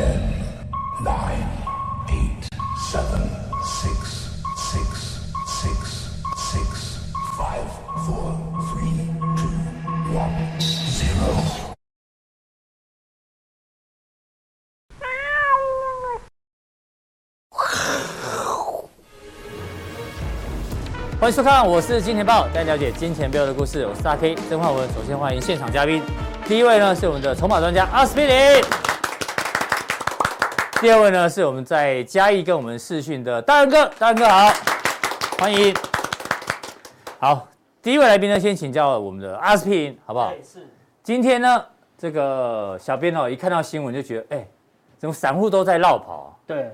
Ten, nine, eight, seven, six, six, six, six, five, four, three, two, one, zero. 欢迎收看，我是金钱豹，带你了解金钱背后的故事。我是大 K 曾焕文。首先欢迎现场嘉宾，第一位呢是我们的筹码专家阿司匹林，第二位呢是我们在嘉义跟我们视讯的大仁哥，大仁哥好，欢迎。好，第一位来宾呢，先请教我们的阿司匹林，好不好？是。今天呢，这个小编哦，一看到新闻就觉得，哎，怎么散户都在绕跑？对。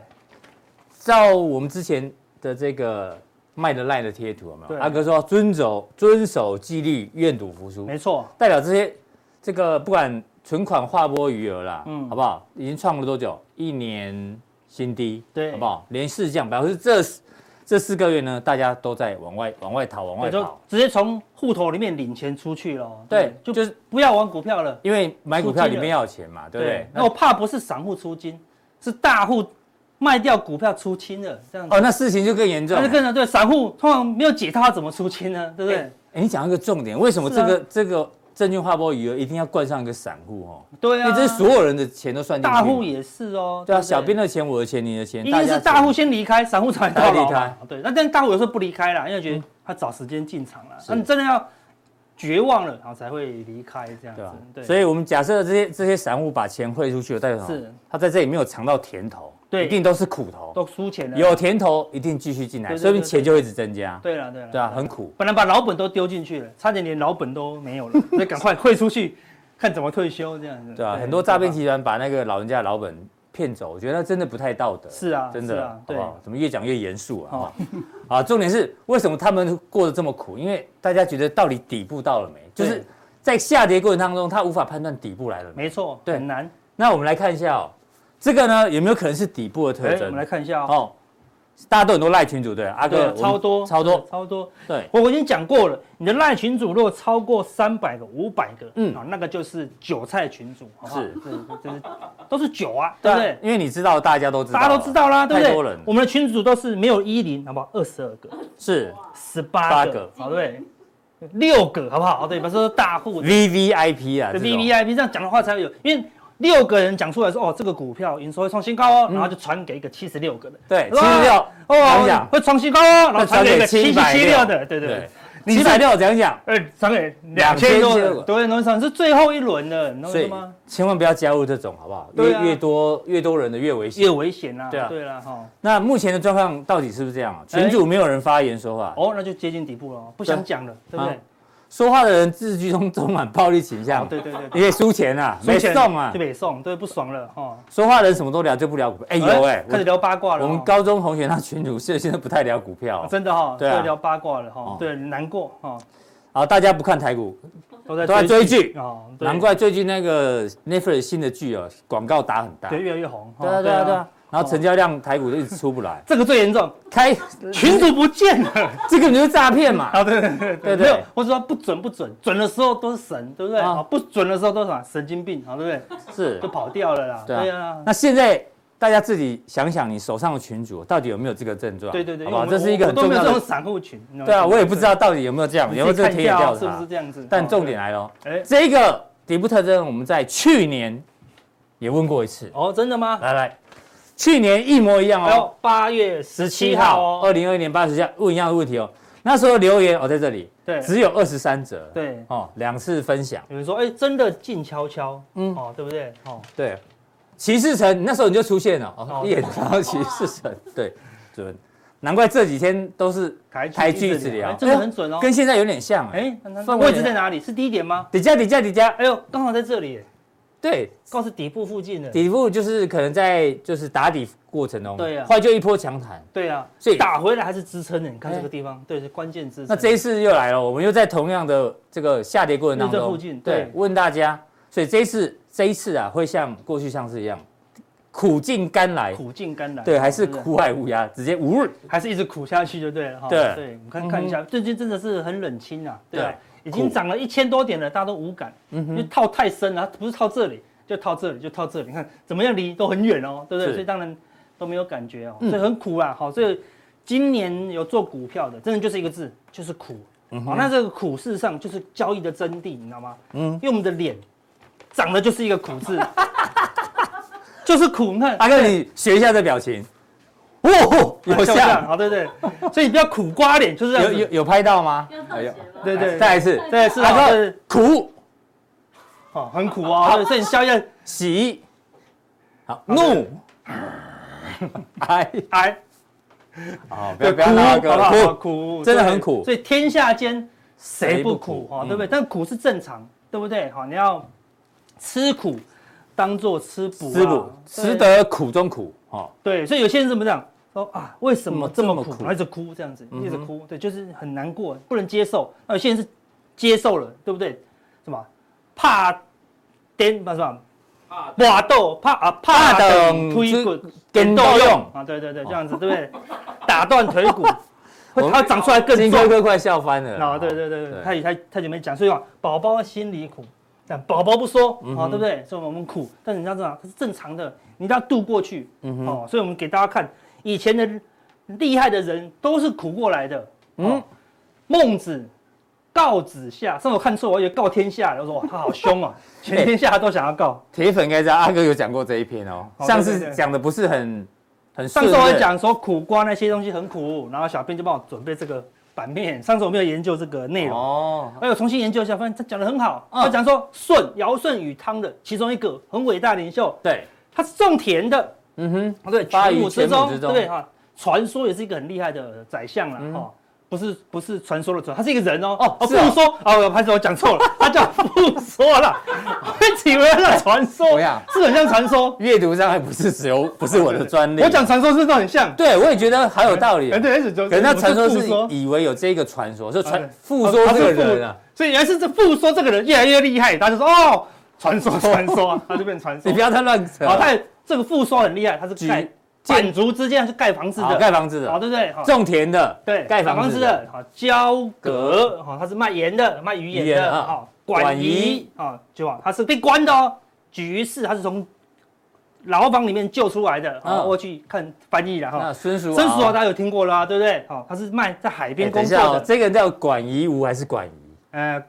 照我们之前的这个。卖的赖的贴图有没有？阿哥说遵守遵守纪律，愿赌服输。没错，代表这些这个不管存款划拨余额啦，嗯，好不好？已经创了多久？一年新低，对，好不好？连四降，表示这这四个月呢，大家都在往外往外逃，往外逃，直接从户头里面领钱出去了。对，就就是不要玩股票了，因为买股票里面要有钱嘛，对不对？那我怕不是散户出金，是大户。卖掉股票出清了，这样哦，那事情就更严重。那就更严重，对，散户通常没有解套，他怎么出清呢？对不对？哎，你讲一个重点，为什么这个、啊、这个证券划拨余额一定要冠上一个散户？哦，对啊，因为这是所有人的钱都算进去。大户也是哦。对啊，小编的钱，我的钱，你的钱，一定是大户先离开，散户才到离开。对，那但大户有时候不离开啦，因为觉得他找时间进场了。那你真的要绝望了，然后才会离开这样子。对，所以我们假设这些这些散户把钱汇出去了，代表什么？是他在这里没有尝到甜头。对，一定都是苦头，都输钱了。有甜头一定继续进来，所以钱就会一直增加。对了，对了，对啊，很苦。本来把老本都丢进去了，差点连老本都没有了，所以赶快汇出去，看怎么退休这样子。对啊，很多诈骗集团把那个老人家的老本骗走，我觉得真的不太道德。是啊，真的，啊，对，怎么越讲越严肃啊？啊，重点是为什么他们过得这么苦？因为大家觉得到底底部到了没？就是在下跌过程当中，他无法判断底部来了没。没错，对，很难。那我们来看一下哦。这个呢，有没有可能是底部的特征？我们来看一下哦。大家都很多赖群主对，阿哥超多超多超多。对，我我已经讲过了，你的赖群主如果超过三百个、五百个，嗯，啊，那个就是韭菜群主，好不好？是，就是都是韭啊，对不对？因为你知道，大家都知道，大家都知道啦，对不对？太多人，我们的群主都是没有一零，好不好？二十二个，是十八个，好对，六个，好不好？对，比如说大户 V V I P 啊，V V I P 这样讲的话才会有，因为。六个人讲出来说哦，这个股票营收会创新高哦，然后就传给一个七十六个的，对，七十六哦，会创新高哦，然后传给一个七七六。的，对对对，七百六讲讲，哎，传给两千多的，对，农场是最后一轮的，你知道吗？千万不要加入这种，好不好？越越多越多人的越危险，越危险啊！对啊，对了哈。那目前的状况到底是不是这样啊？群主没有人发言说话，哦，那就接近底部了，不想讲了，对不对？说话的人字句中充满暴力倾向，对对对，你可以输钱啊，没送啊，就没送，对，不爽了哈。说话的人什么都聊，就不聊股票。哎有哎，开始聊八卦了。我们高中同学那群主现在不太聊股票，真的哈，对，聊八卦了哈，对，难过哈。好，大家不看台股，都在都在追剧哦，难怪最近那个 Netflix 新的剧哦，广告打很大，对，越来越红。对啊对啊对啊。然后成交量台股就一直出不来，这个最严重，开群主不见了，这个就是诈骗嘛。啊，对对对对，没有，或者说不准不准，准的时候都是神，对不对？啊，不准的时候都是什么神经病，好，对不对？是，就跑掉了啦。对啊。那现在大家自己想想，你手上的群主到底有没有这个症状？对对对，好吧，这是一个很重要的散户群。对啊，我也不知道到底有没有这样，有没有这个田野调查，是不是这样子？但重点来了，哎，这个底部特征我们在去年也问过一次。哦，真的吗？来来。去年一模一样哦，八月十七号。哦，二零二一年八十七号问一样的问题哦。那时候留言哦，在这里，对，只有二十三折，对，哦，两次分享。有人说，哎，真的静悄悄，嗯，哦，对不对？哦，对，骑士城那时候你就出现了，哦，一眼看到骑士城，对，准，难怪这几天都是抬句子聊，真的很准哦，跟现在有点像，哎，位置在哪里？是低点吗？底价，底价，底价，哎呦，刚好在这里。对，告诉底部附近的。底部就是可能在就是打底过程中，对啊，后来就一波强弹，对啊，所以打回来还是支撑的。你看这个地方，对，是关键支撑。那这一次又来了，我们又在同样的这个下跌过程当中，这附近，对，问大家，所以这一次这一次啊，会像过去上次一样，苦尽甘来，苦尽甘来，对，还是苦海无涯，直接无，还是一直苦下去就对了哈。对，对，我们看看一下，最近真的是很冷清啊，对。已经涨了一千多点了，大家都无感，因为套太深了，不是套这里，就套这里，就套这里，你看怎么样离都很远哦，对不对？所以当然都没有感觉哦，所以很苦啦。好，所以今年有做股票的，真的就是一个字，就是苦。好，那这个苦事实上就是交易的真谛，你知道吗？嗯，因为我们的脸长的就是一个苦字，就是苦。你看，阿哥，你学一下这表情。哦，有像，好，对对，所以你不要苦瓜脸，就是有有有拍到吗？有，对对，再一次，再一次，阿哥苦，好，很苦哦，所以你笑一下，喜，好，怒，哀哀，好，不要不要阿哥苦苦，真的很苦，所以天下间谁不苦？哈，对不对？但苦是正常，对不对？好，你要吃苦当做吃补，吃补，吃得苦中苦，哦，对，所以有些人怎么讲？说啊，为什么这么苦？一直哭这样子，一直哭，对，就是很难过，不能接受。那有些人是接受了，对不对？什么怕颠不是吧？怕豆怕啊怕等推滚跟豆用啊，对对对，这样子对不对？打断腿骨，它长出来更重。哥哥快笑翻了啊！对对对对，他他他就没讲，所以话宝宝心里苦，但宝宝不说啊，对不对？所以我们苦，但是你要知道，它是正常的，你一定要度过去。哦，所以我们给大家看。以前的厉害的人都是苦过来的。嗯，孟子告子夏，上次我看错，我以为告天下，我说哇，他好凶啊，全天下都想要告。铁粉应该知道，阿哥有讲过这一篇哦。上次讲的不是很很。上次我讲说苦瓜那些东西很苦，然后小编就帮我准备这个版面。上次我没有研究这个内容哦，哎，我重新研究一下，发现他讲的很好。他讲说舜，尧舜禹汤的其中一个很伟大领袖，对，他是种田的。嗯哼，对，全母之中，对不对哈？传说也是一个很厉害的宰相了哈，不是不是传说的传，他是一个人哦。哦，不说哦，我开始我讲错了，他叫不说了，我以为他是传说，是很像传说，阅读上还不是只有不是我的专利，我讲传说是不是很像？对，我也觉得好有道理，对，可能那传说是以为有这个传说，就传复说这个人啊，所以原来是这复说这个人越来越厉害，他就说哦，传说传说，他就变传说，你不要太乱扯，好太。这个父说很厉害，他是盖建筑之间是盖房子的，盖房子的，好对不对？种田的，对，盖房子的，好交割，好他是卖盐的，卖鱼盐的，好管颐，啊就啊他是被关的哦，举于市，他是从牢房里面救出来的，好我去看翻译了哈。孙叔，孙叔大家有听过了啊，对不对？好，他是卖在海边工作的，这个叫管颐吴还是管颐？呃。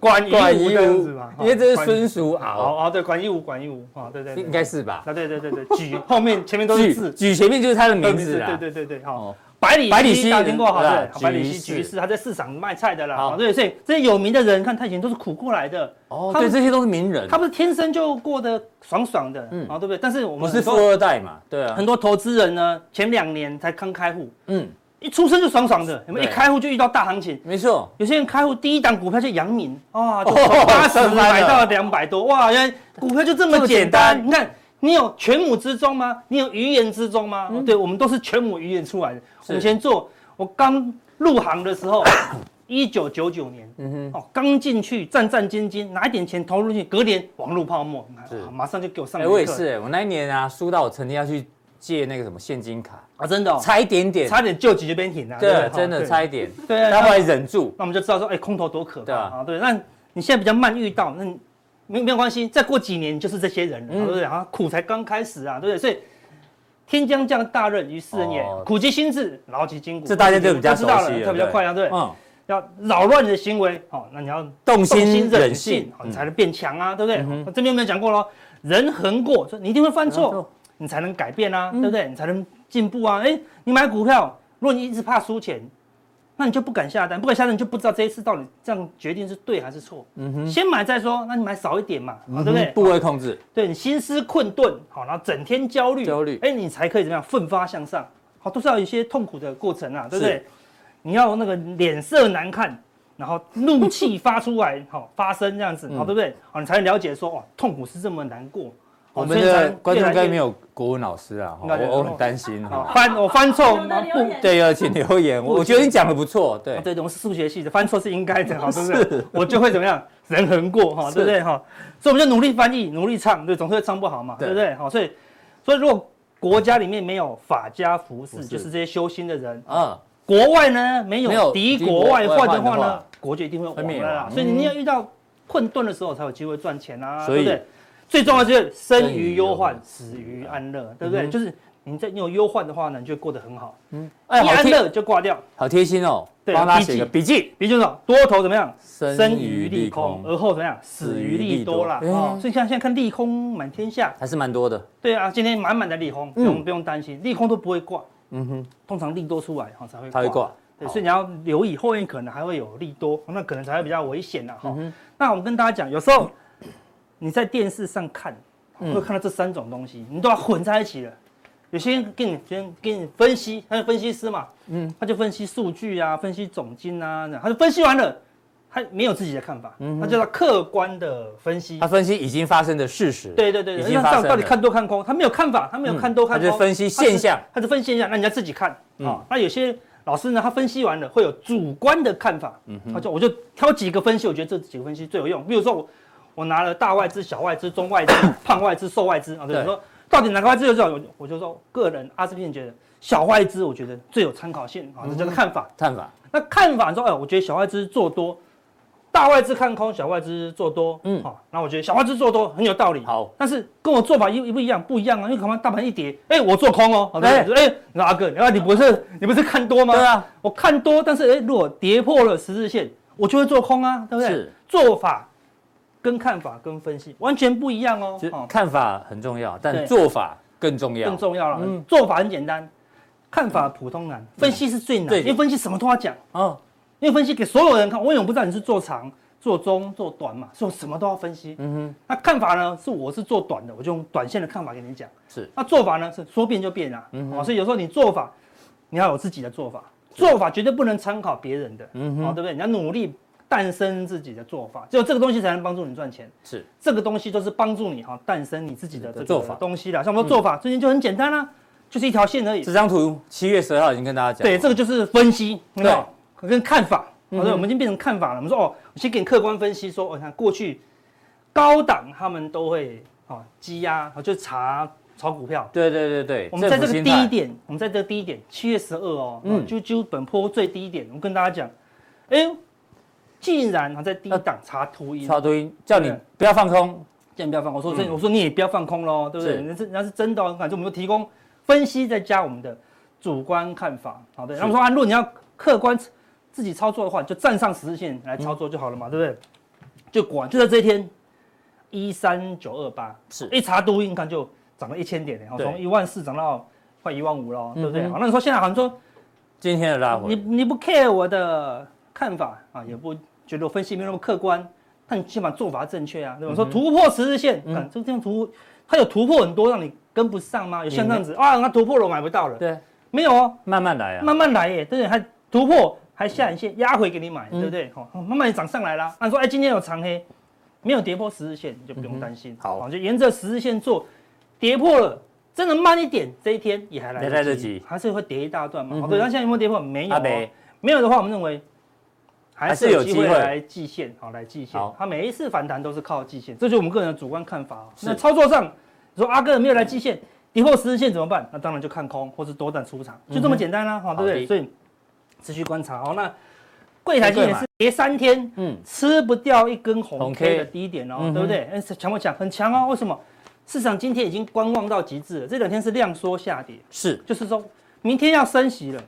管颐吴这样子嘛，因为这是孙叔敖啊，对，管颐吴，管颐吴啊，对对，应该是吧？啊，对对对对，举后面前面都是字，举前面就是他的名字，对对对对，好，百里百里奚，大家听过好对，百里奚举事，他在市场卖菜的啦，啊，对，所以这些有名的人，看他以前都是苦过来的，哦，对，这些都是名人，他不是天生就过得爽爽的，嗯，啊，对不对？但是我们不是富二代嘛，对啊，很多投资人呢，前两年才刚开户，嗯。一出生就爽爽的，有没有？一开户就遇到大行情，没错。有些人开户第一档股票就阳明，哇，就从八十买到了两百多，哇，原来股票就这么简单。你看，你有全母之中吗？你有鱼眼之中吗？对，我们都是全母鱼眼出来的。我们先做，我刚入行的时候，一九九九年，嗯哼，哦，刚进去战战兢兢，拿一点钱投入去，隔年网络泡沫，马上就给我上。我也是，我那一年啊，输到我曾经要去借那个什么现金卡。啊，真的，差一点点，差点就急就变停了。对，真的差一点。对啊，他后来忍住，那我们就知道说，哎，空头多可怕啊！对，那你现在比较慢遇到，那没没有关系，再过几年就是这些人了，对不对？啊，苦才刚开始啊，对不对？所以天将降大任于斯人也，苦其心志，劳其筋骨。这大家就比较知道了，它比较快啊，对。嗯。要扰乱你的行为，好，那你要动心忍性，你才能变强啊，对不对？这边有没有讲过喽？人横过，说你一定会犯错，你才能改变啊，对不对？你才能。进步啊！哎，你买股票，如果你一直怕输钱，那你就不敢下单，不敢下单，你就不知道这一次到底这样决定是对还是错。嗯哼，先买再说，那你买少一点嘛，对不对？部位控制，对你心思困顿，好，然后整天焦虑，焦虑，哎，你才可以怎么样奋发向上？好，都是要有一些痛苦的过程啊，对不对？你要那个脸色难看，然后怒气发出来，好，发生这样子，好，对不对？好，你才能了解说，哇，痛苦是这么难过。我们的观众应该没有国文老师啊，我我很担心。翻我翻错，对，要请留言。我觉得你讲的不错，对对，我们是数学系的，翻错是应该的，好，是不是？我就会怎么样，人横过，哈，对不对？哈，所以我们就努力翻译，努力唱，对，总是会唱不好嘛，对不对？好，所以所以如果国家里面没有法家服饰，就是这些修心的人啊，国外呢没有敌国外患的话呢，国就一定会亡了。所以你要遇到困顿的时候，才有机会赚钱啊，对不对？最重要就是生于忧患，死于安乐，对不对？就是你在你有忧患的话呢，你就会过得很好。嗯，一安乐就挂掉，好贴心哦。对，帮他写个笔记，笔记说多头怎么样？生于利空，而后怎么样？死于利多啦。哦，所以像现在看利空满天下，还是蛮多的。对啊，今天满满的利空，不用不用担心，利空都不会挂。嗯哼，通常利多出来哈才会才会挂。对，所以你要留意后面可能还会有利多，那可能才会比较危险呐。哈，那我们跟大家讲，有时候你在电视上看。会看到这三种东西，你都要混在一起了。有些人给你先给你分析，他是分析师嘛，嗯，他就分析数据啊，分析总金啊，他就分析完了，他没有自己的看法，嗯，他叫他客观的分析。他分析已经发生的事实。对对对，已经发生。到底看多看空，他没有看法，他没有看多看空，他就分析现象，他就分析现象，那你要自己看啊。那有些老师呢，他分析完了会有主观的看法，嗯，他就我就挑几个分析，我觉得这几个分析最有用。比如说我。我拿了大外资、小外资、中外资、胖外资、瘦外资啊，对，说到底哪个外资有这种？我就说个人阿司匹林觉得小外资，我觉得最有参考性啊，这叫做看法。看法。那看法说，哎，我觉得小外资做多，大外资看空，小外资做多，嗯，好，那我觉得小外资做多很有道理。好，但是跟我做法一一不一样，不一样啊，因为可能大盘一跌，哎，我做空哦，哎，哎，阿哥，啊，你不是你不是看多吗？对啊，我看多，但是哎，如果跌破了十日线，我就会做空啊，对不对？是做法。跟看法跟分析完全不一样哦。看法很重要，但做法更重要。更重要了。嗯，做法很简单，看法普通难，分析是最难。因为分析什么都要讲啊。因为分析给所有人看，我永远不知道你是做长、做中、做短嘛，所以我什么都要分析。嗯哼。那看法呢？是我是做短的，我就用短线的看法给你讲。是。那做法呢？是说变就变啊。嗯。哦，所以有时候你做法，你要有自己的做法，做法绝对不能参考别人的。嗯哼。哦，对不对？你要努力。诞生自己的做法，只有这个东西才能帮助你赚钱。是，这个东西都是帮助你哈诞生你自己的这个做法东西啦。像我们说做法，最近就很简单啦，就是一条线而已。这张图七月十二号已经跟大家讲。对，这个就是分析，对，跟看法。好，的，我们已经变成看法了。我们说哦，我先给你客观分析，说，我看过去高档他们都会啊积压，就查炒股票。对对对对。我们在这个低点，我们在这个低点，七月十二哦，嗯，就就本波最低点，我们跟大家讲，哎。竟然还在低档查秃鹰，查秃鹰叫你不要放空，叫你不要放空。我说这，我说你也不要放空喽，对不对？那是那是真的，反正我们就提供分析，再加我们的主观看法，好的。然后说啊，如果你要客观自己操作的话，就站上十字线来操作就好了嘛，对不对？就果然就在这一天，一三九二八是一查秃鹰，看就涨了一千点，然后从一万四涨到快一万五了，对不对？好，那你说现在好像说今天的拉回，你你不 care 我的看法啊，也不。觉得我分析没有那么客观，但你起码做法正确啊。对吧？说突破十日线，看这个地方突，它有突破很多，让你跟不上吗？有像这样子啊，它突破了我买不到了。对，没有哦，慢慢来啊，慢慢来耶，对不对？还突破，还下影线压回给你买，对不对？好，慢慢也涨上来了。那说哎，今天有长黑，没有跌破十日线，你就不用担心。好，就沿着十日线做，跌破了，真的慢一点，这一天也还来得及，还是会跌一大段嘛。对，那现在有没有跌破？没有，没有的话，我们认为。还是有机会来季线，好来季线。它每一次反弹都是靠季线，这就是我们个人的主观看法。那操作上，说阿哥没有来季线，跌破十日线怎么办？那当然就看空或是多单出场，就这么简单啦，好对不对？所以持续观察。好，那柜台今天是跌三天，嗯，吃不掉一根红 K 的低点哦，对不对？嗯，强不强？很强哦。为什么？市场今天已经观望到极致了，这两天是量缩下跌，是，就是说明天要升息了。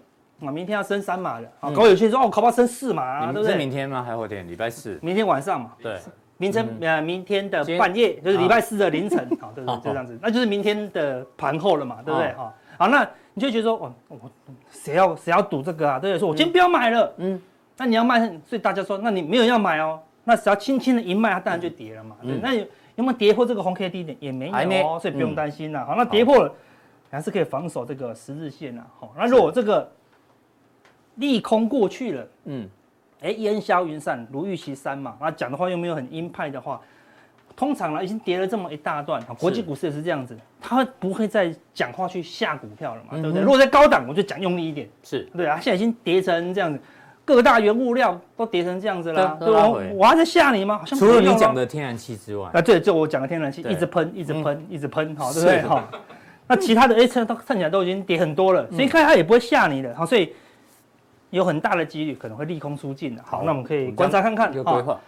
啊，明天要升三码的，啊，搞有些人说哦，考不好升四码啊，对不对？是明天吗？还后天？礼拜四？明天晚上嘛。对，明天呃，明天的半夜就是礼拜四的凌晨，好，对不对？就这样子，那就是明天的盘后了嘛，对不对？哈，好，那你就觉得说，哦，我谁要谁要赌这个啊？对不对？说我今天不要买了，嗯，那你要卖，所以大家说，那你没有要买哦，那只要轻轻的一卖，它当然就跌了嘛。对，那有有没有跌破这个红 K 低点？也没有，所以不用担心了。好，那跌破了还是可以防守这个十日线呐。好，那如果这个。利空过去了，嗯，哎，烟消云散，如预期三嘛。那讲的话又没有很鹰派的话，通常呢已经跌了这么一大段，国际股市也是这样子，他不会再讲话去吓股票了嘛，对不对？如果在高档，我就讲用力一点，是对啊。现在已经跌成这样子，各大原物料都跌成这样子了，对吧？我还在吓你吗？好像除了你讲的天然气之外，啊，对，就我讲的天然气一直喷，一直喷，一直喷，好，对不对？哈，那其他的 A 车都看起来都已经跌很多了，所以看它也不会吓你的，好，所以。有很大的几率可能会利空出尽的，好，那我们可以观察看看。有规划。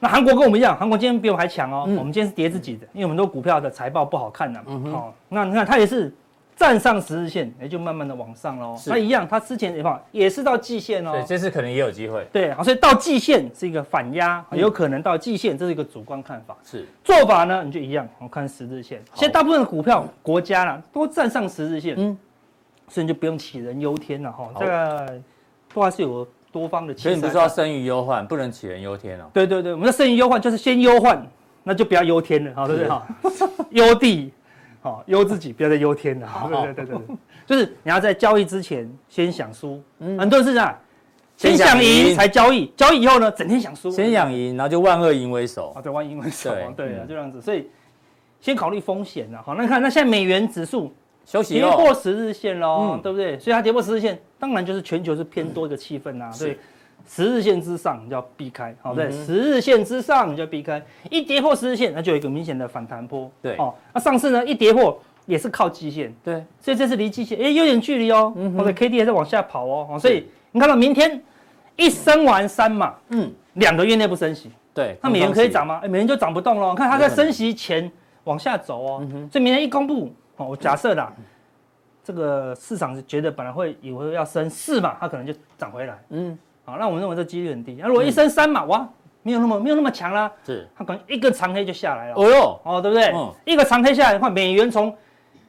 那韩国跟我们一样，韩国今天比我们还强哦。嗯我们今天是跌自己的，因为我们都股票的财报不好看的嘛。嗯哼哦，那你看它也是站上十日线，也就慢慢的往上喽。是那一样，它之前也放也是到季线哦。对，这次可能也有机会。对，好，所以到季线是一个反压，嗯有可能到季线，这是一个主观看法。是，做法呢，你就一样，我看十日线。好现在大部分的股票、国家啦，都站上十日线，嗯，所以你就不用杞人忧天了哈。好这个都还是有多方的。所以你不是说要生于忧患，不能杞人忧天哦。对对对，我们的生于忧患就是先忧患，那就不要忧天了，好，对不对哈？忧地，好，忧自己，不要再忧天了。好对对对对对，就是你要在交易之前先想输，嗯很多人是这样，先想赢赢才交易，交易以后呢，整天想输。先想赢，然后就万恶淫为首啊，。对，万淫为首啊，对对啊，嗯就这样子，所以先考虑风险了。好，那你看，那现在美元指数休息哦。跌破十日线喽，嗯对不对？所以它跌破十日线，当然就是全球是偏多一个气氛啊。所以，十日线之上你就要避开，好，对，嗯十日线之上你就要避开，一跌破十日线，那就有一个明显的反弹波。对哦，那上次呢一跌破也是靠基线，对，所以这次离基线哎有点距离哦，嗯哼或者 K D 还在往下跑哦，哦所以你看到明天一升完三嘛，嗯，两个月内不升息。对。那美元可以涨吗？哎，美元就涨不动了。看它在升息前往下走哦嗯，所以明天一公布，哦，我假设啦，这个市场是觉得本来会以为要升四嘛，它可能就涨回来。嗯，好，那我们认为这几率很低。那如果一升三嘛，哇，没有那么没有那么强啦，是。它可能一个长黑就下来了。哦哟，哦，对不对嗯？一个长黑下来的话，美元从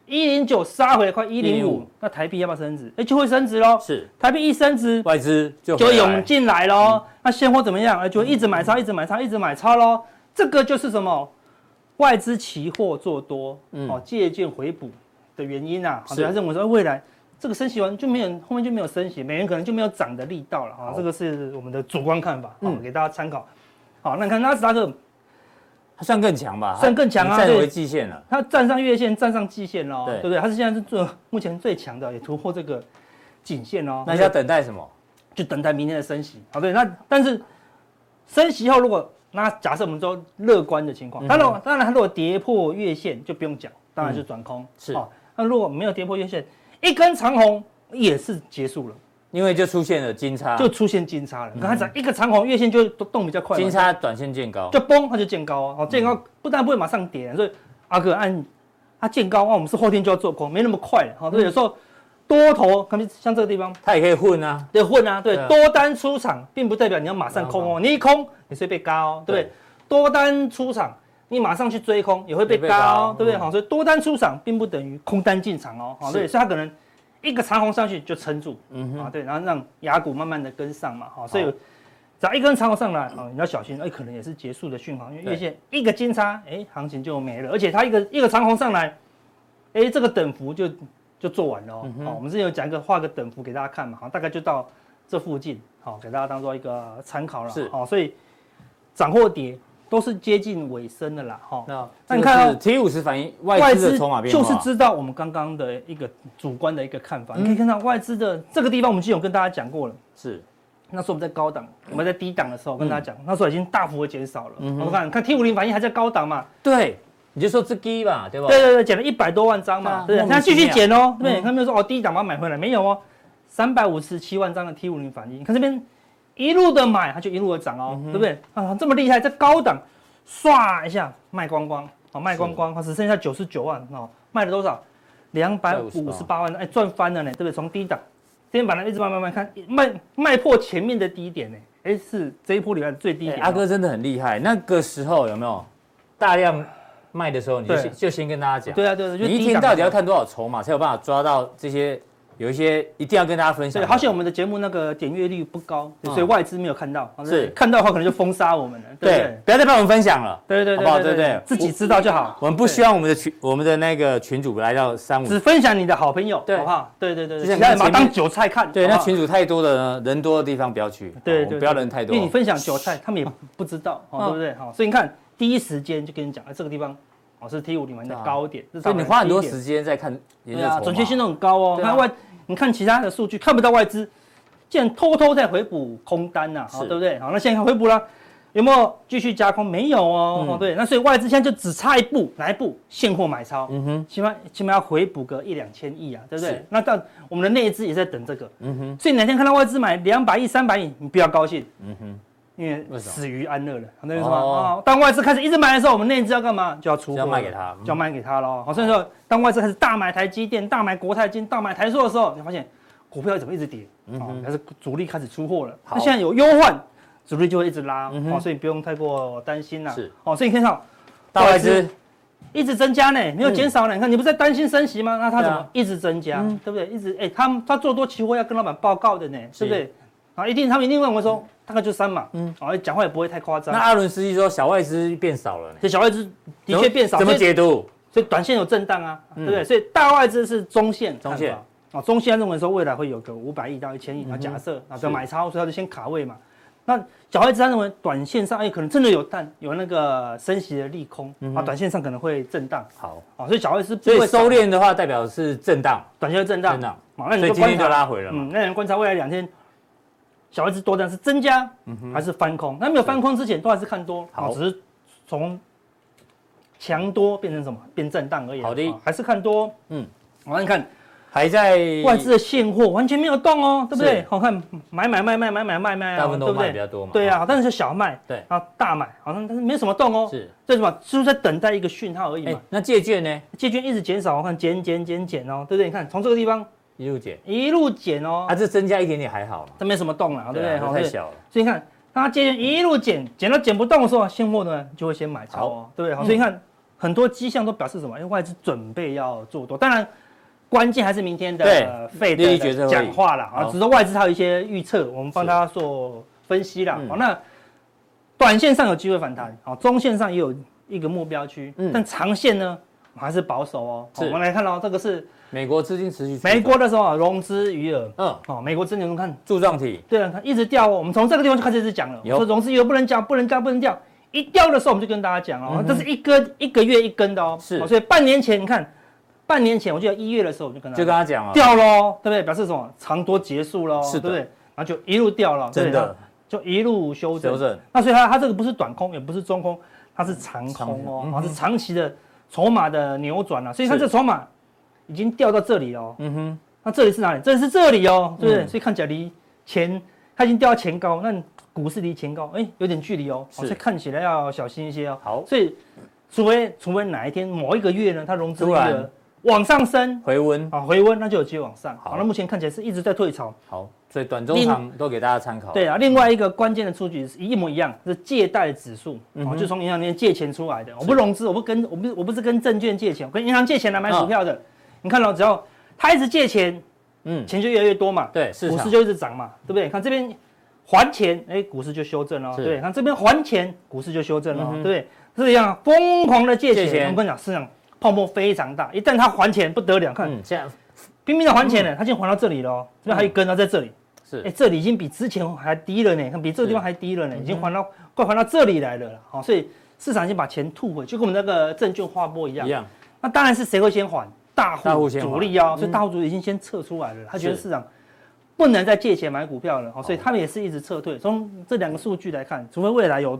一零九杀回来快一零五，那台币要不要升值？哎，就会升值喽。是台币一升值，外资就就涌进来喽。那现货怎么样？哎，就一直买超，一直买超，一直买超喽。这个就是什么？外资期货做多，嗯哦，借券回补的原因啊。是对，他认为说未来这个升息完就没有，后面就没有升息，美元可能就没有涨的力道了啊。好这个是我们的主观看法，嗯，嗯给大家参考。好，那你看纳斯达克，它算更强吧？算更强啊站回季线了。它站上月线，站上季线喽，对对不对？它是现在是最目前最强的，也突破这个颈线哦。那要等待什么？就等待明天的升息。好，对，那但是升息后，如果那假设我们说乐观的情况，当然当然，它如果跌破月线就不用讲，当然是转空。是哦，那如果没有跌破月线，一根长红也是结束了，因为就出现了金叉，就出现金叉了。你看它只要一个长红，月线就会动比较快，金叉短线见高，就崩，它就见高哦。好，见高不但不会马上跌，所以阿哥按它见高，那我们是后天就要做空，没那么快。好，对，有时候多头，可能像这个地方。它也可以混啊。对混啊，对，多单出场，并不代表你要马上空哦，你一空你是被嘎哦，对不对？多单出场，你马上去追空也会被嘎哦对不对？嗯好，所以多单出场并不等于空单进场哦，好，对，所以它可能一个长红上去就撑住嗯对，然后让亚股慢慢的跟上嘛，好，所以好只要一根长红上来，哦，你要小心，哎，可能也是结束的讯号，因为月线一个金叉，哎，行情就没了，而且它一个一个长红上来，哎，这个等幅就就做完了哦。嗯哼好，我们之前有讲一个画个等幅给大家看嘛，好，大概就到这附近，好，给大家当做一个参考了。是好，所以涨或跌都是接近尾声的啦，哈。那那你看到 T 五十反映外外资资的筹码变，就是知道我们刚刚的一个主观的一个看法，你可以看到外资的这个地方，我们之前有跟大家讲过了。是那时候我们在高档，我们在低档的时候跟大家讲，那时候已经大幅的减少了。我们看看 T 五零反应还在高档嘛，对，你就说这低吧，对吧？对对对，减了一百多万张嘛，对不对？对啊莫名它继续减哦，对，嗯他没有说哦低档把它买回来，没有哦，三百五十七万张的 T 五零反应，你看这边一路的买，它就一路的涨哦，对不对？啊，这么厉害，在高档唰一下卖光光，哦卖光光，它只剩下九十九万哦，卖了多少？两百五十八万，哎赚翻了呢，对不对？从低档。今天把它一直慢慢慢看，卖卖破前面的低点呢，哎是这一波里面最低点、阿哥真的很厉害，那个时候有没有大量卖的时候，你就先就先跟大家讲，对啊对啊，就你一天到底要看多少筹码，才有办法抓到这些有一些一定要跟大家分享对，的。好险我们的节目那个点阅率不高，嗯所以外资没有看到。是看到的话可能就封杀我们了，对不要再帮我们分享了。对？对对好不好对对对自己知道就好。我们不希望我们的群我们的那个群主来到三五只分享你的好朋友，对好不好？对对对就对，其他人把当韭菜看。对，那群主太多的呢，人多的地方不要去，对对，哦不要人太多因为你。分享韭菜，他们也不知道，对不对？好，所以你看第一时间就跟你讲，哎，这个地方哦是 T 五零的高点，所以你花很多间。时间在看研对啊，准确性都很高哦。对啊看外，你看其他的数据看不到外资，竟然偷偷在回补空单呐、啊，好是对不对？好，那现在看回补了，有没有继续加空？没有哦。嗯哦，对，那所以外资现在就只差一步，哪一步？现货买超，嗯哼，起码起码要回补个一两千亿啊，对不对？那到我们的内资也在等这个，嗯哼，所以哪天看到外资买两百亿、三百亿，你不要高兴，嗯哼，因为死于安乐了，懂我意思吗？哦哦，当外资开始一直买的时候，我们内资要干嘛？就要出货了，就要卖给他嗯就要卖给他喽。好，所以说当外资开始大买台积电、大买国泰金、大买台塑的时候，你发现股票怎么一直跌？哦，还是主力开始出货了。好那现在有忧患，主力就会一直拉，嗯哦，所以不用太过担心啦。是，哦，所以你看到大外资一直增加呢，没有减少呢。你看，你不是在担心升息吗？那它怎么一直增加，嗯对不对？一直哎，他们他做多期货要跟老板报告的呢，是对不对？啊，一定他们一定问我说大概就三嘛，嗯，哦，讲话也不会太夸张。那阿伦斯基说小外资变少了呢，这小外资的确变少，怎么解读？所以短线有震荡啊，嗯。对不对？所以大外资是中线，中线。啊，中线认为说未来会有个五百亿到一千亿，嗯哼。然后假设啊是。要买超，所以他就先卡位嘛。那小外资他认为短线上哎可能真的有但，有那个升息的利空嗯啊，短线上可能会震荡。好，啊，所以小外资不所以会收敛的话代表是震荡，短线的震荡。震，荡，啊，那你所以今天就就观察，拉回了嘛。嗯，。那你观察未来两天小外资多单是增加还是翻空？那没有翻空之前都还是看多，好啊，只是从强多变成什么？变震荡而已啊。好的啊还是看多。嗯，好，你看还在外资的现货完全没有动哦，对不对？好看买买卖卖买买卖卖哦，大部分都对不对？卖比较多嘛。对啊，但是是小卖，对然后大买好像但是没什么动哦。是。这什么？就是在等待一个讯号而已哎嘛。，那借券呢？借券一直减少，我看减减减减哦，对不对？你看从这个地方一路减，一路减哦啊，，这增加一点点还好嘛。这没什么动了，对不对？太小了。所以你看，当它接近一路减，减到减不动的时候，现货呢就会先买超哦，对不对？所以你看很多迹象都表示什么？因为外资准备要做多，当然关键还是明天的费的讲话了。啊，只是外资它有一些预测，我们帮大家做分析啦。嗯好，那短线上有机会反弹，好，中线上也有一个目标区嗯，但长线呢还是保守哦。好我们来看到这个是美国资金持续出美国的时候啊融资余额，嗯哦，美国资金看柱状体对啊，它一直掉哦。我们从这个地方就开始一直讲了，有说融资余额不能降，不能降，不能掉。一掉的时候，我们就跟大家讲哦，这是一根一个月一根的哦。是哦所以半年前你看，半年前我记得一月的时候我就跟他就跟他讲了，掉喽，对不对？表示什么？长多结束喽，是对不对？然后就一路掉了，对真的就一路修正。修正那所以它它这个不是短空，也不是中空，它是长空哦，嗯它是长期的筹码的扭转了。所以它是这筹码已经掉到这里哦。嗯哼，那这里是哪里？这里是这里哦，对不对？嗯所以看起来离前它已经掉到前高，那股市离前高，哎，有点距离哦，是哦所以看起来要小心一些哦。好，所以除非除非哪一天某一个月呢，它融资额往上升回温，啊回温，那就有机会往上。好好，那目前看起来是一直在退潮。好，所以短中长都给大家参考。对啊，另外一个关键的数据是一模一样，是借贷指数，嗯哦，就从银行里面借钱出来的。我不融资，我不跟我不是我不是跟证券借钱，我跟银行借钱来买股票的。你看到只要他一直借钱，嗯，钱就越来越多嘛，对，市股市就一直涨嘛，对不对？看这边还钱，哎，股市就修正了，是对？看这边还钱，股市就修正了，嗯对不对？是一样疯狂的借借钱钱。我跟你讲，市场泡沫非常大，一旦他还钱不得了，看嗯，现在拼命的还钱了，他已经还到这里了哦，这边还有一根呢，在这里。哎，是这里已经比之前还低了呢，看比这个地方还低了呢，已经还到快还到这里来了啦。好，所以市场已经把钱吐回，就跟我们那个证券划拨一样。一样，那当然是谁会先还？大户主力啊，嗯。所以大户主力已经先撤出来了，他觉得市场不能再借钱买股票了，好，所以他们也是一直撤退。从这两个数据来看，除非未来有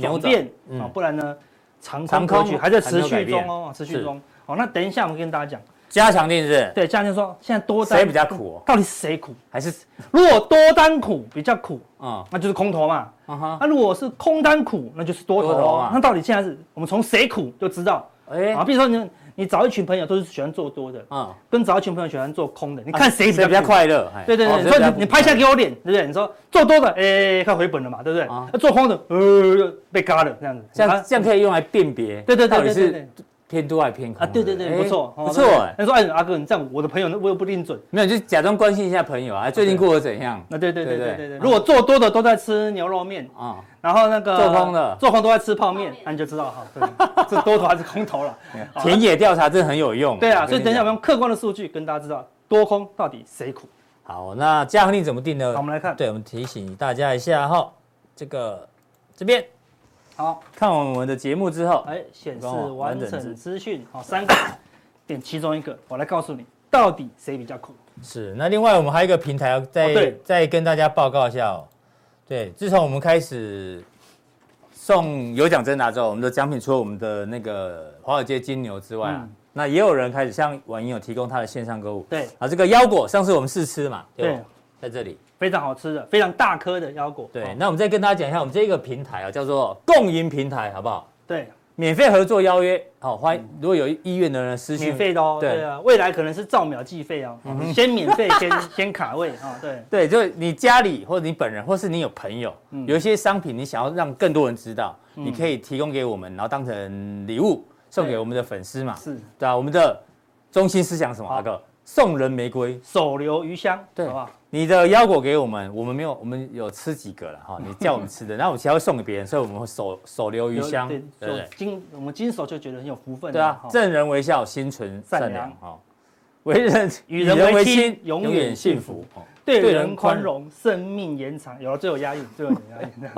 转变嗯。啊，不然呢，长长空空格局还在持续中哦，持是。续中。好，那等一下我们跟大家讲，加强定是对，这样就说现在多单谁比较苦？哦？到底是谁苦？还是？如果多单苦比较苦，啊那就是空头嘛。那如果是空单苦，那就是多头那到底现在是我们从谁苦就知道。哎啊？比如说你你找一群朋友都是喜欢做多的，嗯，跟找一群朋友喜欢做空的，你看谁比较？快乐？哎对对对，你你拍下给我脸，对不对？你说做多的，哎，快回本了嘛，对不对？做空的，呃，被嘎了这样子。啊这样这样可以用来辨别，对对到底是对对对对偏多还偏空啊？对对对，不错不错。他说：“哎，阿哥，你这样，我的朋友我又不定准。”没有，就假装关心一下朋友啊，最近过得怎样？啊，对对对对对对。如果做多的都在吃牛肉面啊，然后那个做空的做空都在吃泡面，那你就知道哈，这多头还是空头了。田野调查真的很有用。对啊，所以等一下我们用客观的数据跟大家知道多空到底谁苦。好，那加亨利怎么定呢？好，我们来看。对，我们提醒大家一下哈，这个这边。好，看完我们的节目之后，哎，显示完整资讯，好，三个，点其中一个，我来告诉你到底谁比较酷。是，那另外我们还有一个平台要再、哦再跟大家报告一下哦。对，自从我们开始送有奖征答之后，我们的奖品除了我们的那个华尔街金牛之外啊，嗯。那也有人开始像婉莹有提供他的线上购物。对。啊，这个腰果上次我们试吃嘛，对对，在这里，非常好吃的，非常大颗的腰果。对，那我们再跟大家讲一下，我们这个平台啊，叫做共赢平台，好不好？对。免费合作邀约，好欢迎。如果有意愿的人私信，免费的哦。对啊，未来可能是照秒计费哦。先免费，先 先卡位啊。对对，就是你家里或者你本人，或是你有朋友，有一些商品你想要让更多人知道，你可以提供给我们，然后当成礼物送给我们的粉丝嘛。是，对啊。我们的中心思想是什么？阿哥，送人玫瑰，手留余香，对，好不好？你的腰果给我们，我们没有，我们有吃几个了哈。你叫我们吃的，然后我其他会送给别人，所以我们会手手留余香，对不对？经我们经手就觉得很有福分。对啊，赠人微笑，心存善良哈。为人 与人为亲，永远幸福。对人宽容，生命延长。有了，最有押韵，最有押韵。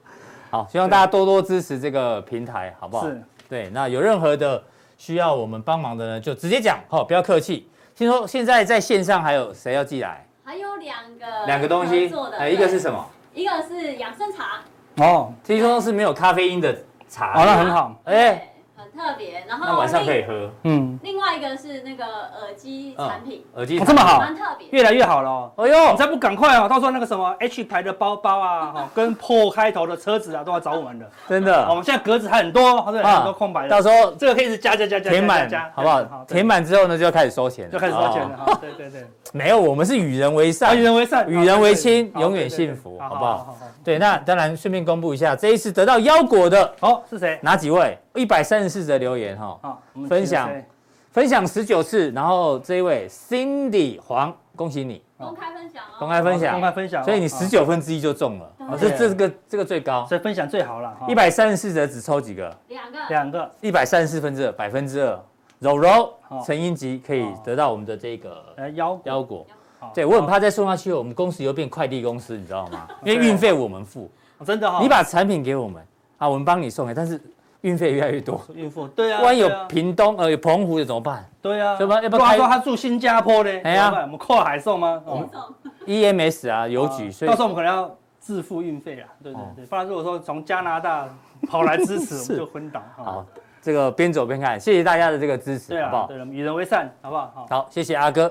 好，希望大家多多支持这个平台，好不好？是。对，那有任何的需要我们帮忙的呢，就直接讲，好，不要客气。听说现在在线上还有谁要寄来？还有两个两个东西，哎，一个是什么？一个是养生茶。哦，听说是没有咖啡因的茶。哦，那很好。哎。特别，然后那晚上可以喝。嗯，另外一个是那个耳机产品，耳机这么好，蛮特别，越来越好了。哎呦，你再不赶快哦，到时候那个什么 H 牌的包包啊，哈，跟破开头的车子啊，都要找我们的。真的，我们现在格子还很多，对，很多空白的。到时候这个可以是加加加加填满，好不好？填满之后呢，就要开始收钱，就开始收钱了。对对对，没有，我们是与人为善，与人为善，与人为亲，永远幸福，好不好？对，那当然顺便公布一下，这一次得到腰果的哦是谁？哪几位？一百三十四则留言哈，分享分享十九次，然后这一位 Cindy 黄，恭喜你，公开分享哦，公开分享，公开分享，所以你十九分之一就中了，这这个这个最高，所以分享最好了，一百三十四则只抽几个？两个，两个，一百三十四分之二，百分之二，柔柔陈英吉可以得到我们的这个腰腰果，对我很怕再送下去，我们公司又变快递公司，你知道吗？因为运费我们付，真的哈，你把产品给我们啊，我们帮你送哎，但是。运费越来越多，运费对啊，万一有屏东呃有澎湖的怎么办？对啊，什么？要不要说他住新加坡呢？哎呀，我们跨海送吗？我们 EMS 啊，邮局，所以到时候我们可能要自付运费啊。对对对，不然如果说从加拿大跑来支持，我们就昏倒。好，这个边走边看，谢谢大家的这个支持，好不好？对了，与人为善，好不好？好，谢谢阿哥。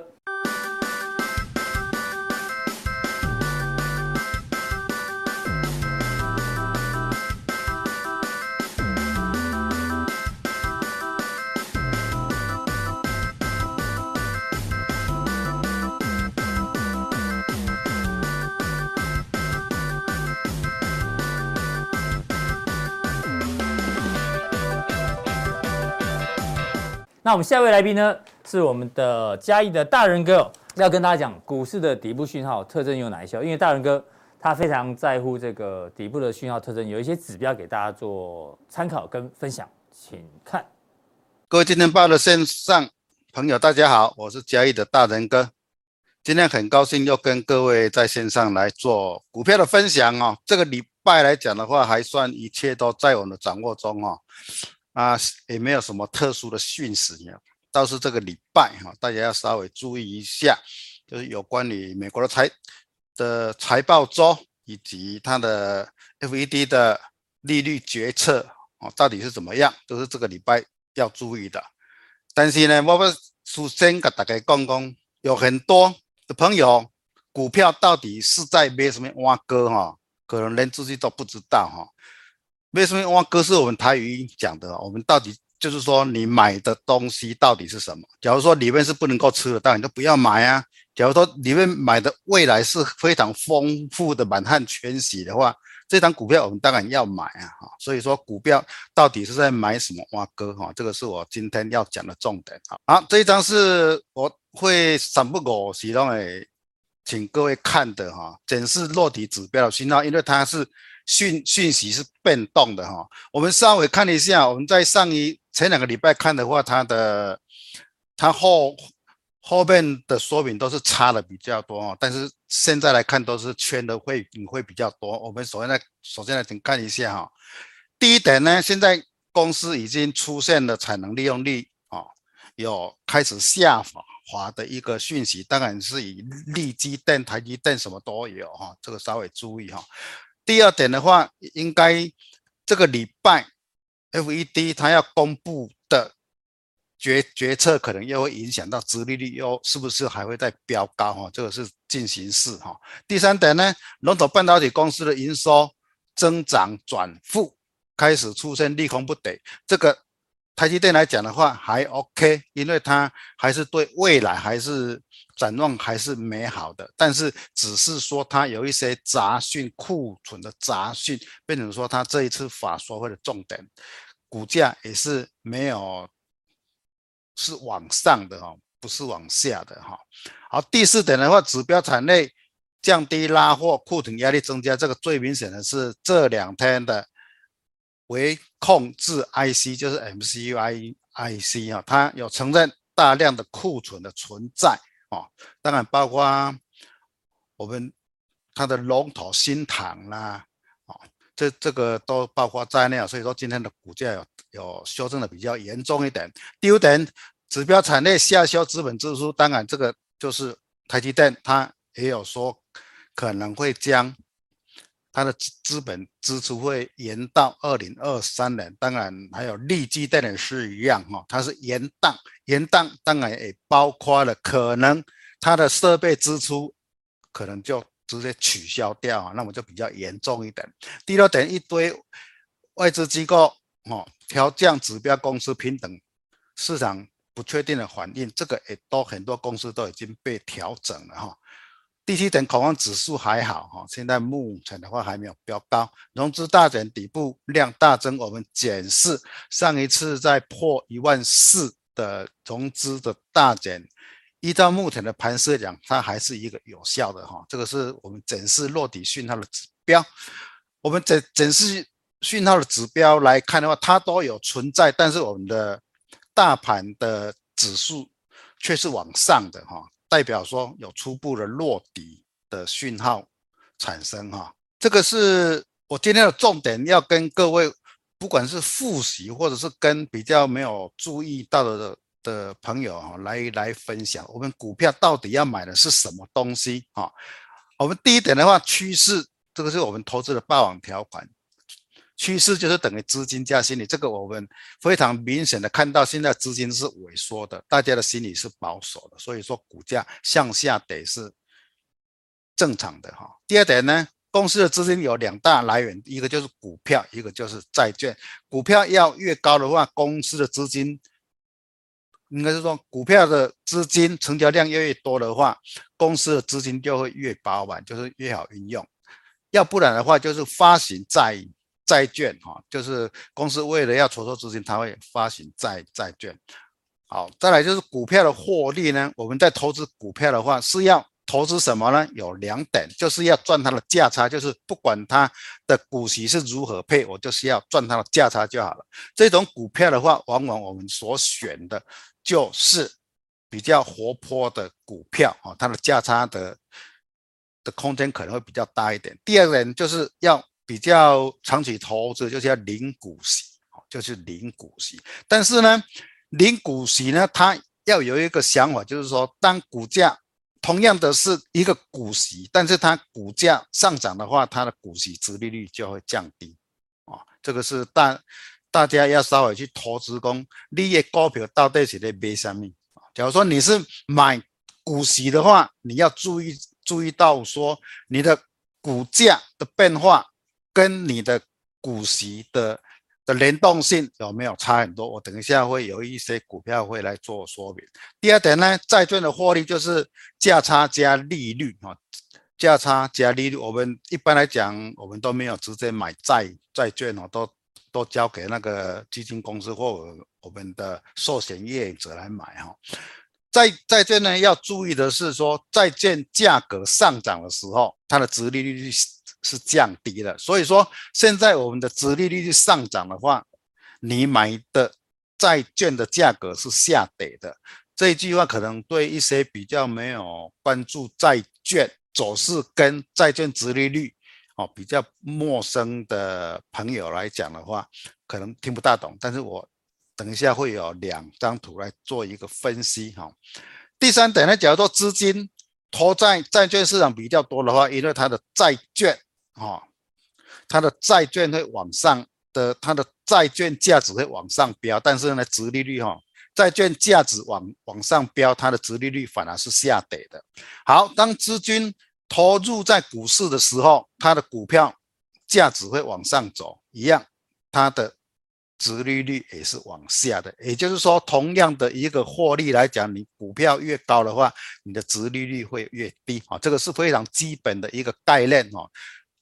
那我们下一位来宾呢，是我们的嘉义的大仁哥，要跟大家讲股市的底部讯号特征有哪一些？因为大仁哥他非常在乎这个底部的讯号特征，有一些指标给大家做参考跟分享，请看。各位今天报的线上朋友，大家好，我是嘉义的大仁哥，今天很高兴又跟各位在线上来做股票的分享哦。这个礼拜来讲的话，还算一切都在我们的掌握中哦。啊，也没有什么特殊的讯息呀。倒是这个礼拜哈，大家要稍微注意一下，就是有关于美国的财的财报周以及它的 FED 的利率决策哦，到底是怎么样，都是这个礼拜要注意的。但是呢，我们首先跟大家讲讲，有很多的朋友，股票到底是在买什么碗糕哈，可能连自己都不知道哈。为什么哇哥是我们台语讲的？我们到底就是说，你买的东西到底是什么？假如说里面是不能够吃的，当然你就不要买啊。假如说里面买的未来是非常丰富的满汉全席的话，这张股票我们当然要买啊。哈，所以说股票到底是在买什么哇哥？哈，这个是我今天要讲的重点。好，这一张是我会三不五时都会请各位看的哈，检视落底指标的信号，因为它是。讯讯息是变动的哈，我们稍微看一下，我们在上一前两个礼拜看的话，它的它后后面的说明都是差的比较多哦，但是现在来看都是圈的会会比较多。我们首先来首先来请看一下哈，第一点呢，现在公司已经出现了产能利用率啊，有开始下滑的一个讯息，当然是以力积电、台积电什么都有哈，这个稍微注意哈。第二点的话，应该这个礼拜，FED 它要公布的决决策可能又会影响到殖利率，又是不是还会再飙高哈？这个是进行式哈。第三点呢，龙头半导体公司的营收增长转负，开始出现利空不得。这个台积电来讲的话还 OK，因为它还是对未来还是展望还是美好的，但是只是说它有一些杂讯库存的杂讯，变成说它这一次法说会的重点。股价也是没有，是往上的哈，不是往下的哈。好，第四点的话，指标产业降低拉货，库存压力增加，这个最明显的是这两天的为控制 IC，就是 MCU IC 啊，它有承认大量的库存的存在哦，当然包括我们它的龙头新塘啦。哦这这个都包括在内啊，所以说今天的股价有有修正的比较严重一点。第五点，指标产业下修资本支出，当然这个就是台积电，它也有说可能会将它的资本支出会延到二零二三年。当然还有利基电也是一样哈，它是延宕，延宕当然也包括了可能它的设备支出可能就。直接取消掉啊，那么就比较严重一点。第六点，一堆外资机构哦调降指标公司平等，市场不确定的反应，这个也都很多公司都已经被调整了哈。第七点，恐慌指数还好哈，现在目前的话还没有飙高，融资大减，底部量大增。我们检视上一次在破一万四的融资的大减。依照目前的盘势来讲，它还是一个有效的哈，这个是我们检视落底讯号的指标。我们检检视讯号的指标来看的话，它都有存在，但是我们的大盘的指数却是往上的哈，代表说有初步的落底的讯号产生哈。这个是我今天的重点，要跟各位不管是复习或者是跟比较没有注意到的。的朋友哈，来来分享，我们股票到底要买的是什么东西啊？我们第一点的话，趋势，这个是我们投资的霸王条款，趋势就是等于资金加心理，这个我们非常明显的看到，现在资金是萎缩的，大家的心理是保守的，所以说股价向下得是正常的哈。第二点呢，公司的资金有两大来源，一个就是股票，一个就是债券。股票要越高的话，公司的资金。应该是说，股票的资金成交量越越多的话，公司的资金就会越饱满，就是越好运用。要不然的话，就是发行债债券哈，就是公司为了要筹措资金，它会发行债债券。好，再来就是股票的获利呢，我们在投资股票的话是要投资什么呢？有两点，就是要赚它的价差，就是不管它的股息是如何配，我就是要赚它的价差就好了。这种股票的话，往往我们所选的。就是比较活泼的股票啊，它的价差的的空间可能会比较大一点。第二个人就是要比较长期投资，就是要领股息，就是领股息。但是呢，领股息呢，它要有一个想法，就是说，当股价同样的是一个股息，但是它股价上涨的话，它的股息殖利率就会降低啊。这个是大。大家要稍微去投资讲，你的股票到底是在买什么？假如说你是买股息的话，你要注意注意到说，你的股价的变化跟你的股息的的联动性有没有差很多？我等一下会有一些股票会来做说明。第二点呢，债券的获利就是价差加利率啊，价差加利率，我们一般来讲，我们都没有直接买债债券哦，都。都交给那个基金公司或我们的寿险业者来买哈。债债券呢，要注意的是说，债券价格上涨的时候，它的殖利率是降低的。所以说，现在我们的殖利率上涨的话，你买的债券的价格是下跌的。这句话可能对一些比较没有关注债券走势跟债券殖利率。哦，比较陌生的朋友来讲的话，可能听不大懂。但是我等一下会有两张图来做一个分析哈。第三点呢，假如说资金投在债券市场比较多的话，因为它的债券啊，它的债券会往上的，它的债券价值会往上飙，但是呢，殖利率哈债券价值往往上飙，它的殖利率反而是下跌的。好，当资金投入在股市的时候，它的股票价值会往上走，一样，它的殖利率也是往下的。也就是说，同样的一个获利来讲，你股票越高的话，你的殖利率会越低啊。这个是非常基本的一个概念哦。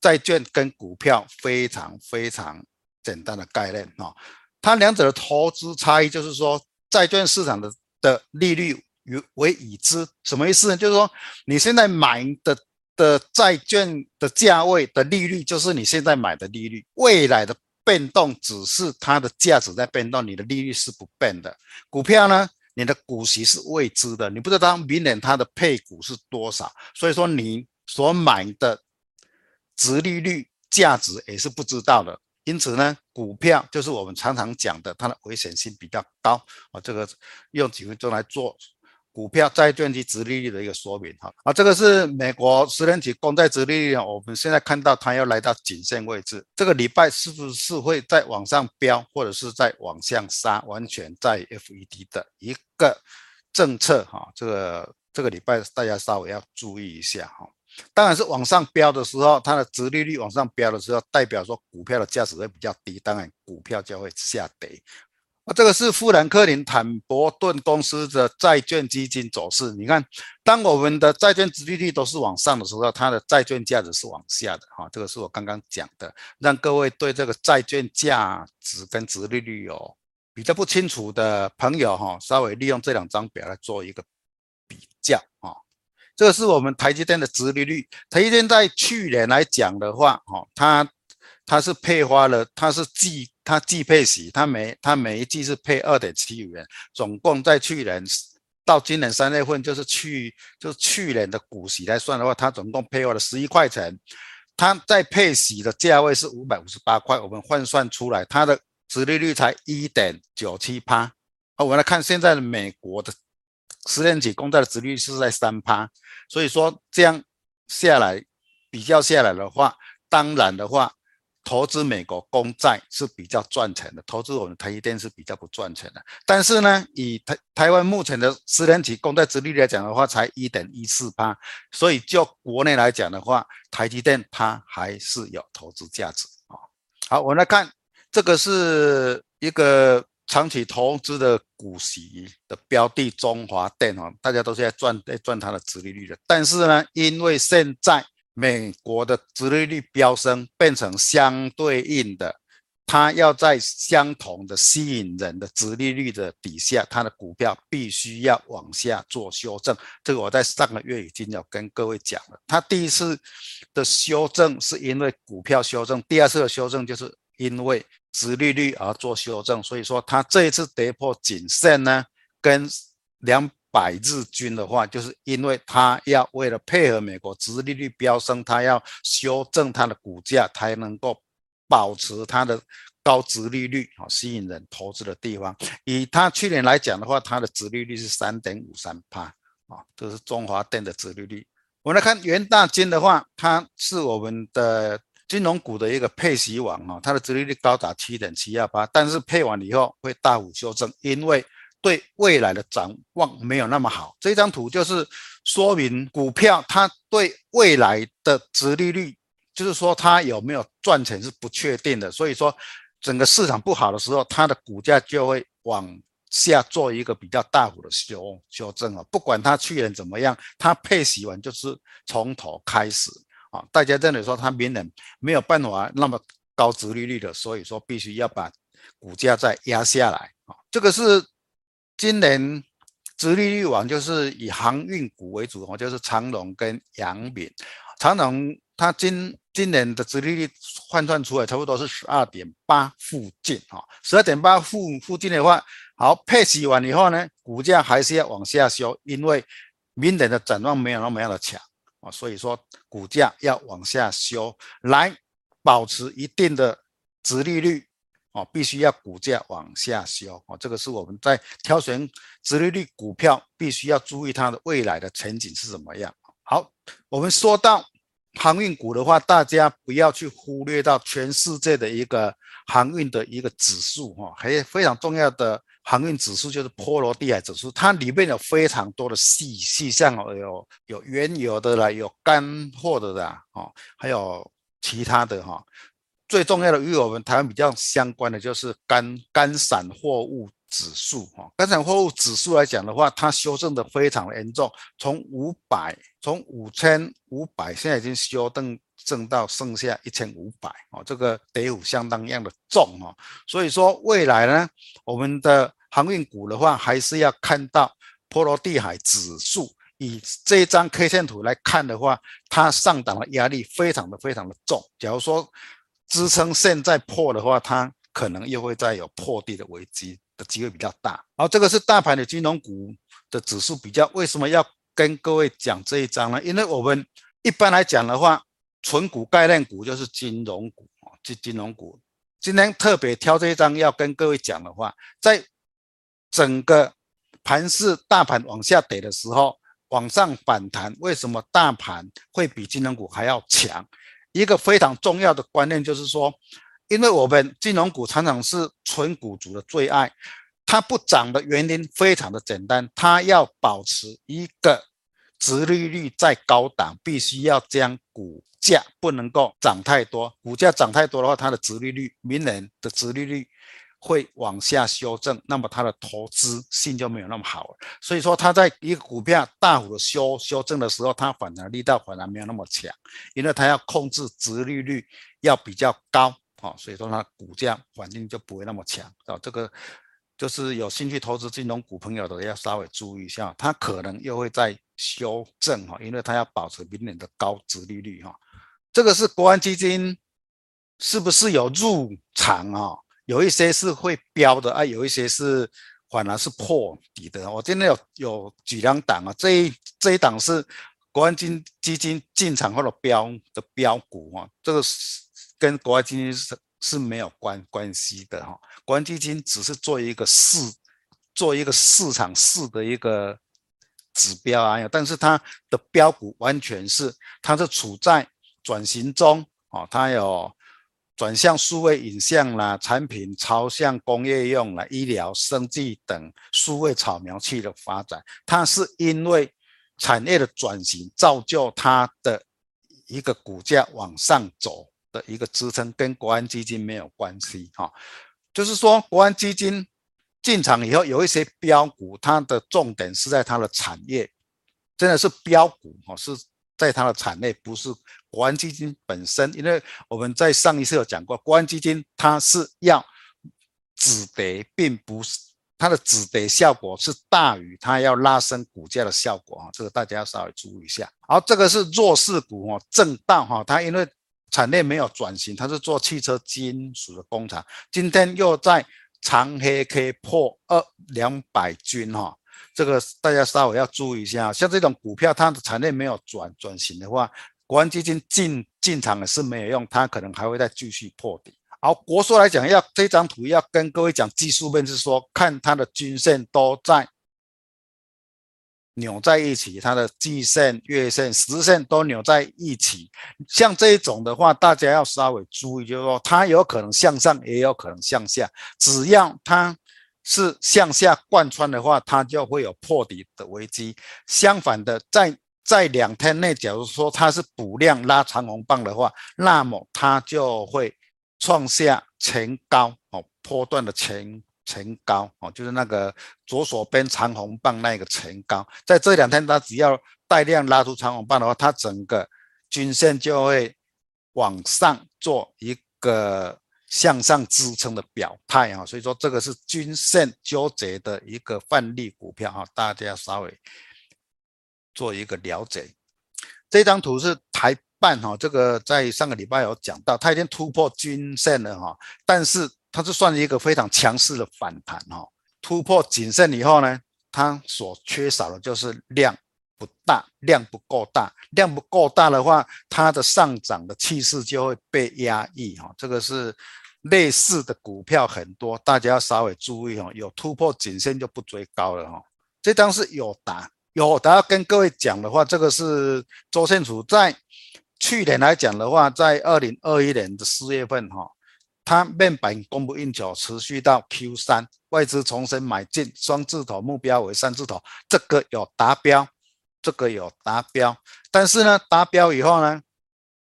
债券跟股票非常非常简单的概念哦。它两者的投资差异就是说，债券市场的的利率与为已知，什么意思呢？就是说你现在买的的债券的价位的利率，就是你现在买的利率，未来的变动只是它的价值在变动，你的利率是不变的。股票呢，你的股息是未知的，你不知道明年它的配股是多少，所以说你所买的殖利率价值也是不知道的。因此呢，股票就是我们常常讲的，它的危险性比较高啊。这个用几分钟来做股票、债券及殖利率的一个说明哈。啊，这个是美国十年期公债殖利率，我们现在看到它要来到颈线位置，这个礼拜是不是会再往上飙，或者是再往下杀？完全在 FED 的一个政策哈。这个这个礼拜大家稍微要注意一下哈。当然是往上飙的时候，它的殖利率往上飙的时候，代表说股票的价值会比较低，当然股票就会下跌。啊，这个是富兰克林坦博顿公司的债券基金走势。你看，当我们的债券殖利率都是往上的时候，它的债券价值是往下的。哈，这个是我刚刚讲的，让各位对这个债券价值跟殖利率有比较不清楚的朋友，哈，稍微利用这两张表来做一个，这是我们台积电的殖利率。台积电在去年来讲的话，哈，它它是配发了，它是季它季配息，它每它每一季是配二点七五元，总共在去年到今年三月份，就是去就是去年的股息来算的话，它总共配发了十一块钱。它在配息的价位是五百五十八块，我们换算出来，它的殖利率才一点九七趴。好，我们来看现在的美国的。十年期公债的殖利率是在三趴，所以说这样下来比较下来的话，当然的话，投资美国公债是比较赚钱的，投资我们台积电是比较不赚钱的。但是呢，以台台湾目前的十年期公债殖利率来讲的话，才一点一四趴，所以就国内来讲的话，台积电它还是有投资价值啊。好，我们来看这个是一个。长期投资的股息的标的中华电哦，大家都是在赚在赚它的殖利率的。但是呢，因为现在美国的殖利率飙升，变成相对应的，它要在相同的吸引人的殖利率的底下，它的股票必须要往下做修正。这个我在上个月已经有跟各位讲了。它第一次的修正是因为股票修正，第二次的修正就是因为。殖利率而做修正，所以说它这一次跌破颈线呢，跟两百日均的话，就是因为它要为了配合美国殖利率飙升，它要修正它的股价，才能够保持它的高殖利率啊，吸引人投资的地方。以它去年来讲的话，它的殖利率是三点五三趴啊，这是中华电的殖利率。我们来看元大金的话，它是我们的。金融股的一个配息王啊，它的殖利率高达七点七二八，但是配完以后会大幅修正，因为对未来的展望没有那么好。这张图就是说明股票它对未来的殖利率，就是说它有没有赚钱是不确定的。所以说整个市场不好的时候，它的股价就会往下做一个比较大幅的修修正啊。不管它去年怎么样，它配息完就是从头开始。啊，大家认为说它明年没有办法那么高殖利率的，所以说必须要把股价再压下来啊。这个是今年殖利率王，就是以航运股为主，就是长荣跟阳明。长荣它今今年的殖利率换算出来差不多是十二点八附近啊，十二点八附附近的话，好配息完以后呢，股价还是要往下修，因为明年的展望没有那么样的强。啊，所以说股价要往下修，来保持一定的值利率，哦，必须要股价往下修，哦，这个是我们在挑选值利率股票必须要注意它的未来的前景是怎么样。好，我们说到航运股的话，大家不要去忽略到全世界的一个航运的一个指数，哈，还有非常重要的航运指数就是波罗的海指数，它里面有非常多的细细项哦，有有原油的啦，有干货的啦，哦，还有其他的哈。最重要的与我们台湾比较相关的就是干干散货物指数哈。干散货物指数来讲的话，它修正的非常的严重，从五百从五千五百现在已经修正。正到剩下一千五百哦，这个跌幅相当样的重哦，所以说未来呢，我们的航运股的话，还是要看到波罗的海指数，以这一张 K 线图来看的话，它上档的压力非常的非常的重。假如说支撑线再破的话，它可能又会再有破地的危机的机会比较大。好，这个是大盘的金融股的指数比较，为什么要跟各位讲这一章呢？因为我们一般来讲的话。纯股概念股就是金融股啊，金金融股。今天特别挑这一章要跟各位讲的话，在整个盘势大盘往下跌的时候，往上反弹，为什么大盘会比金融股还要强？一个非常重要的观念就是说，因为我们金融股常常是纯股族的最爱，它不涨的原因非常的简单，它要保持一个殖利率在高档，必须要将股价不能够涨太多，股价涨太多的话，它的殖利率，明年的殖利率会往下修正，那么它的投资性就没有那么好了。所以说，它在一个股票大幅的修修正的时候，它反弹力道反而没有那么强，因为它要控制殖利率要比较高啊，所以说它股价反应就不会那么强啊。这个就是有兴趣投资金融股朋友的要稍微注意一下，它可能又会再修正哈，因为它要保持明年的高殖利率哈。这个是国安基金，是不是有入场啊？有一些是会标的啊，有一些是反而是破底的。我今天有有几两档啊，这一这一档是国安基基金进场后的标的标股啊，这个是跟国外基金是是没有关关系的哈。国安基金只是做一个市，做一个市场市的一个指标啊，但是它的标股完全是它是处在。转型中，哦，它有转向数位影像啦，产品朝向工业用啦，医疗、生技等数位扫描器的发展，它是因为产业的转型造就它的一个股价往上走的一个支撑，跟国安基金没有关系哈。就是说，国安基金进场以后，有一些标股，它的重点是在它的产业，真的是标股哈，是。在它的产业不是国安基金本身，因为我们在上一次有讲过，国安基金它是要止跌，并不是它的止跌效果是大于它要拉升股价的效果啊，这个大家要稍微注意一下。好，这个是弱势股哦，震荡哈，它因为产业没有转型，它是做汽车金属的工厂，今天又在长黑 K 破二两百均哈。这个大家稍微要注意一下，像这种股票，它的产业没有转转型的话，国安基金进进场也是没有用，它可能还会再继续破底。好，国硕来讲，要这张图要跟各位讲技术面，是说看它的均线都在扭在一起，它的季线、月线、时线都扭在一起。像这一种的话，大家要稍微注意，就是说它有可能向上，也有可能向下，只要它。是向下贯穿的话，它就会有破底的危机。相反的，在在两天内，假如说它是补量拉长红棒的话，那么它就会创下前高哦，波段的前前高哦，就是那个左手边长红棒那个前高。在这两天，它只要带量拉出长红棒的话，它整个均线就会往上做一个。向上支撑的表态啊，所以说这个是均线纠结的一个范例股票哈，大家稍微做一个了解。这张图是台半哈，这个在上个礼拜有讲到，它已经突破均线了哈，但是它是算一个非常强势的反弹哈，突破颈线以后呢，它所缺少的就是量不大，量不够大，量不够大的话，它的上涨的气势就会被压抑哈，这个是。类似的股票很多，大家要稍微注意哦。有突破颈线就不追高了哈。这张是友达，友达要跟各位讲的话，这个是周线图。在去年来讲的话，在二零二一年的四月份哈，它面板供不应求，持续到 Q 三，外资重新买进，双字头目标为三字头，这个有达标，这个有达标。但是呢，达标以后呢，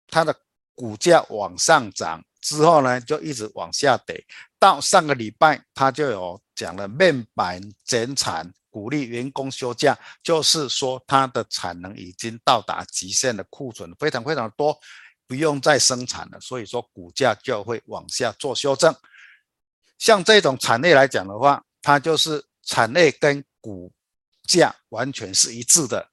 它的股价往上涨之后呢，就一直往下跌。到上个礼拜，它就有讲了面板减产，鼓励员工休假，就是说它的产能已经到达极限的库存非常非常多。不用再生产了，所以说股价就会往下做修正。像这种产业来讲的话，它就是产业跟股价完全是一致的。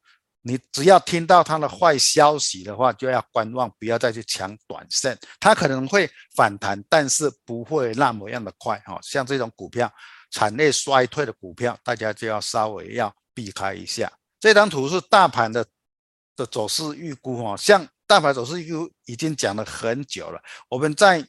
你只要听到它的坏消息的话，就要观望，不要再去抢短线。它可能会反弹，但是不会那么样的快。哈，像这种股票，产业衰退的股票，大家就要稍微要避开一下。这张图是大盘的的走势预估。哈，像。大盘走势又已经讲了很久了，我们在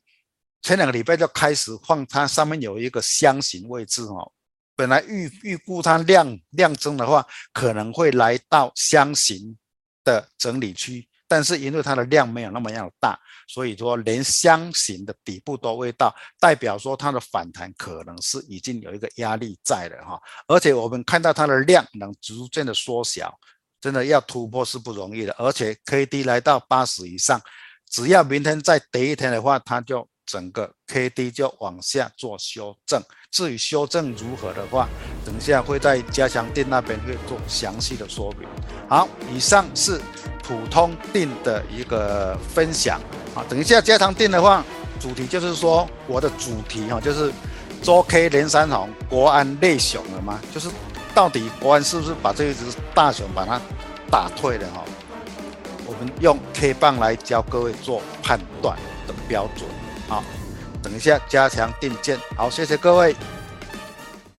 前两个礼拜就开始放它上面有一个箱型位置哦，本来预预估它量量增的话，可能会来到箱型的整理区，但是因为它的量没有那么样大，所以说连箱型的底部都未到，代表说它的反弹可能是已经有一个压力在了哈，而且我们看到它的量能逐渐的缩小。真的要突破是不容易的，而且 K D 来到八十以上，只要明天再跌一天的话，它就整个 K D 就往下做修正。至于修正如何的话，等一下会在加强錠那边会做详细的说明。好，以上是普通定的一个分享。啊，等一下加强定的话，主题就是说我的主题哈，就是周 K 连三红，国安内熊了吗？就是。到底国安是不是把这一只大熊把它打退了哈？我们用 K 棒来教各位做判断的标准。好，等一下加强定见。好，谢谢各位。